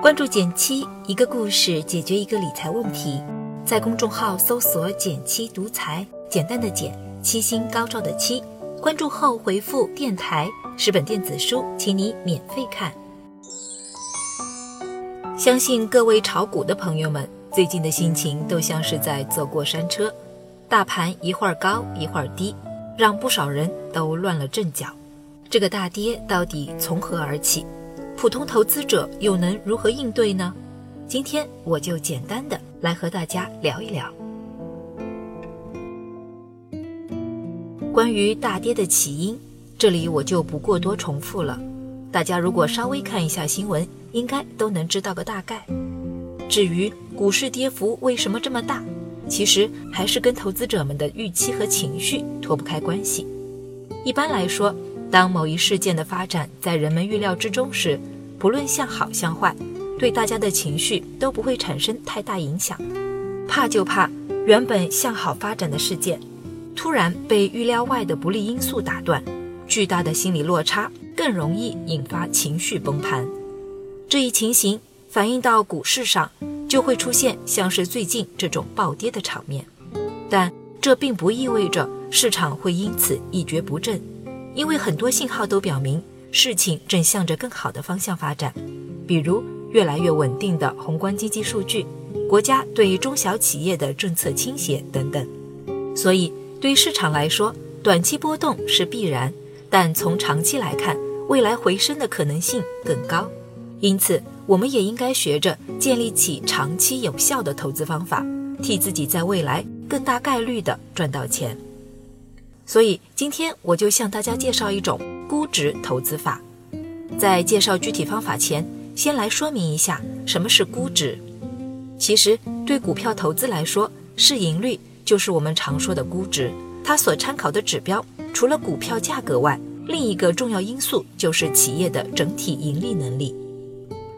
关注减七，一个故事解决一个理财问题。在公众号搜索“减七独裁，简单的减，七星高照的七。关注后回复“电台”，十本电子书，请你免费看。相信各位炒股的朋友们，最近的心情都像是在坐过山车，大盘一会儿高一会儿低，让不少人都乱了阵脚。这个大跌到底从何而起？普通投资者又能如何应对呢？今天我就简单的来和大家聊一聊。关于大跌的起因，这里我就不过多重复了。大家如果稍微看一下新闻，应该都能知道个大概。至于股市跌幅为什么这么大，其实还是跟投资者们的预期和情绪脱不开关系。一般来说，当某一事件的发展在人们预料之中时，不论向好向坏，对大家的情绪都不会产生太大影响。怕就怕原本向好发展的事件，突然被预料外的不利因素打断，巨大的心理落差更容易引发情绪崩盘。这一情形反映到股市上，就会出现像是最近这种暴跌的场面。但这并不意味着市场会因此一蹶不振，因为很多信号都表明。事情正向着更好的方向发展，比如越来越稳定的宏观经济数据，国家对于中小企业的政策倾斜等等。所以，对于市场来说，短期波动是必然，但从长期来看，未来回升的可能性更高。因此，我们也应该学着建立起长期有效的投资方法，替自己在未来更大概率的赚到钱。所以，今天我就向大家介绍一种。估值投资法，在介绍具体方法前，先来说明一下什么是估值。其实，对股票投资来说，市盈率就是我们常说的估值。它所参考的指标，除了股票价格外，另一个重要因素就是企业的整体盈利能力。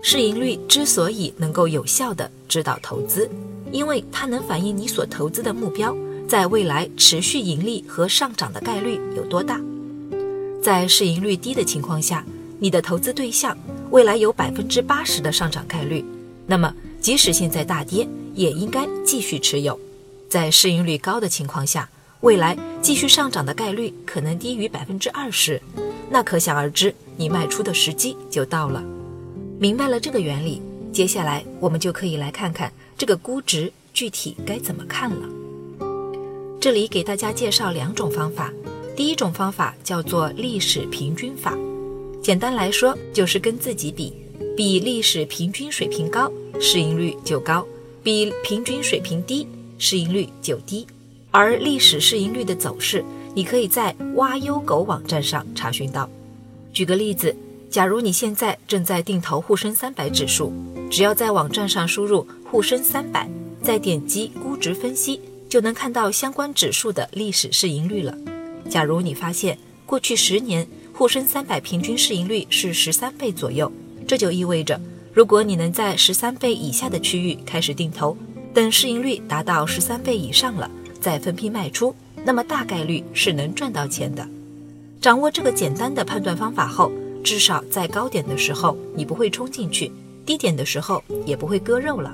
市盈率之所以能够有效地指导投资，因为它能反映你所投资的目标在未来持续盈利和上涨的概率有多大。在市盈率低的情况下，你的投资对象未来有百分之八十的上涨概率，那么即使现在大跌，也应该继续持有。在市盈率高的情况下，未来继续上涨的概率可能低于百分之二十，那可想而知，你卖出的时机就到了。明白了这个原理，接下来我们就可以来看看这个估值具体该怎么看了。这里给大家介绍两种方法。第一种方法叫做历史平均法，简单来说就是跟自己比，比历史平均水平高，市盈率就高；比平均水平低，市盈率就低。而历史市盈率的走势，你可以在挖优狗网站上查询到。举个例子，假如你现在正在定投沪深三百指数，只要在网站上输入沪深三百，再点击估值分析，就能看到相关指数的历史市盈率了。假如你发现过去十年沪深三百平均市盈率是十三倍左右，这就意味着，如果你能在十三倍以下的区域开始定投，等市盈率达到十三倍以上了，再分批卖出，那么大概率是能赚到钱的。掌握这个简单的判断方法后，至少在高点的时候你不会冲进去，低点的时候也不会割肉了。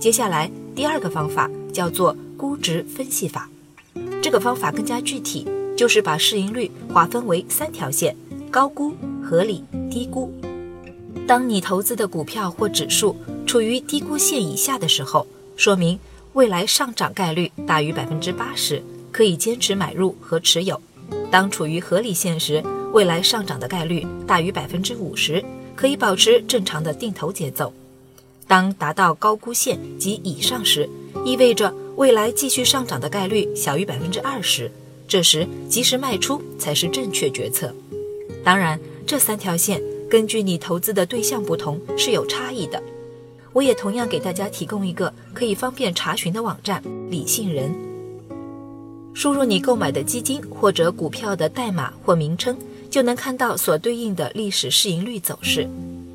接下来第二个方法叫做估值分析法，这个方法更加具体。就是把市盈率划分为三条线：高估、合理、低估。当你投资的股票或指数处于低估线以下的时候，说明未来上涨概率大于百分之八十，可以坚持买入和持有；当处于合理线时，未来上涨的概率大于百分之五十，可以保持正常的定投节奏；当达到高估线及以上时，意味着未来继续上涨的概率小于百分之二十。这时及时卖出才是正确决策。当然，这三条线根据你投资的对象不同是有差异的。我也同样给大家提供一个可以方便查询的网站——理性人。输入你购买的基金或者股票的代码或名称，就能看到所对应的历史市盈率走势。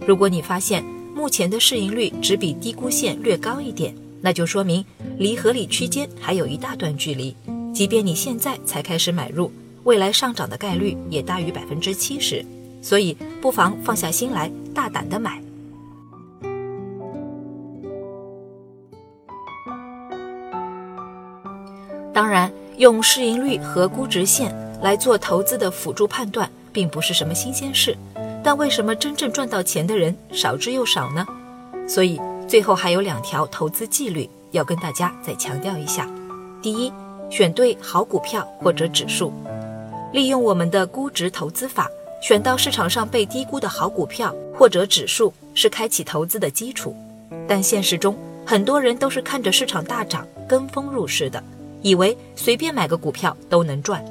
如果你发现目前的市盈率只比低估线略高一点，那就说明离合理区间还有一大段距离。即便你现在才开始买入，未来上涨的概率也大于百分之七十，所以不妨放下心来，大胆的买。当然，用市盈率和估值线来做投资的辅助判断，并不是什么新鲜事。但为什么真正赚到钱的人少之又少呢？所以最后还有两条投资纪律要跟大家再强调一下：第一，选对好股票或者指数，利用我们的估值投资法，选到市场上被低估的好股票或者指数是开启投资的基础。但现实中，很多人都是看着市场大涨跟风入市的。以为随便买个股票都能赚，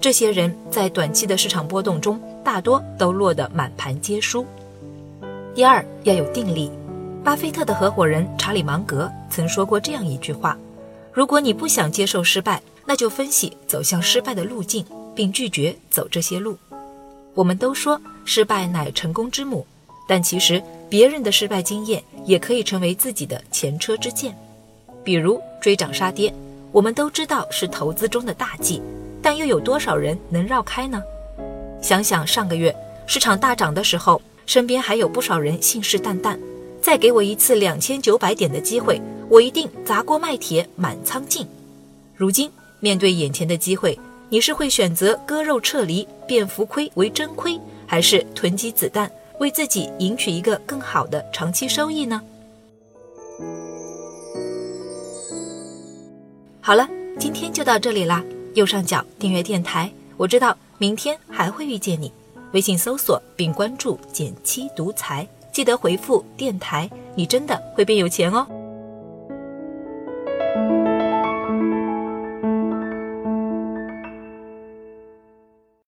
这些人在短期的市场波动中，大多都落得满盘皆输。第二，要有定力。巴菲特的合伙人查理芒格曾说过这样一句话：如果你不想接受失败，那就分析走向失败的路径，并拒绝走这些路。我们都说失败乃成功之母，但其实别人的失败经验也可以成为自己的前车之鉴，比如追涨杀跌。我们都知道是投资中的大忌，但又有多少人能绕开呢？想想上个月市场大涨的时候，身边还有不少人信誓旦旦，再给我一次两千九百点的机会，我一定砸锅卖铁满仓进。如今面对眼前的机会，你是会选择割肉撤离，变浮亏为真亏，还是囤积子弹，为自己赢取一个更好的长期收益呢？好了，今天就到这里啦。右上角订阅电台，我知道明天还会遇见你。微信搜索并关注“减七独裁，记得回复“电台”，你真的会变有钱哦。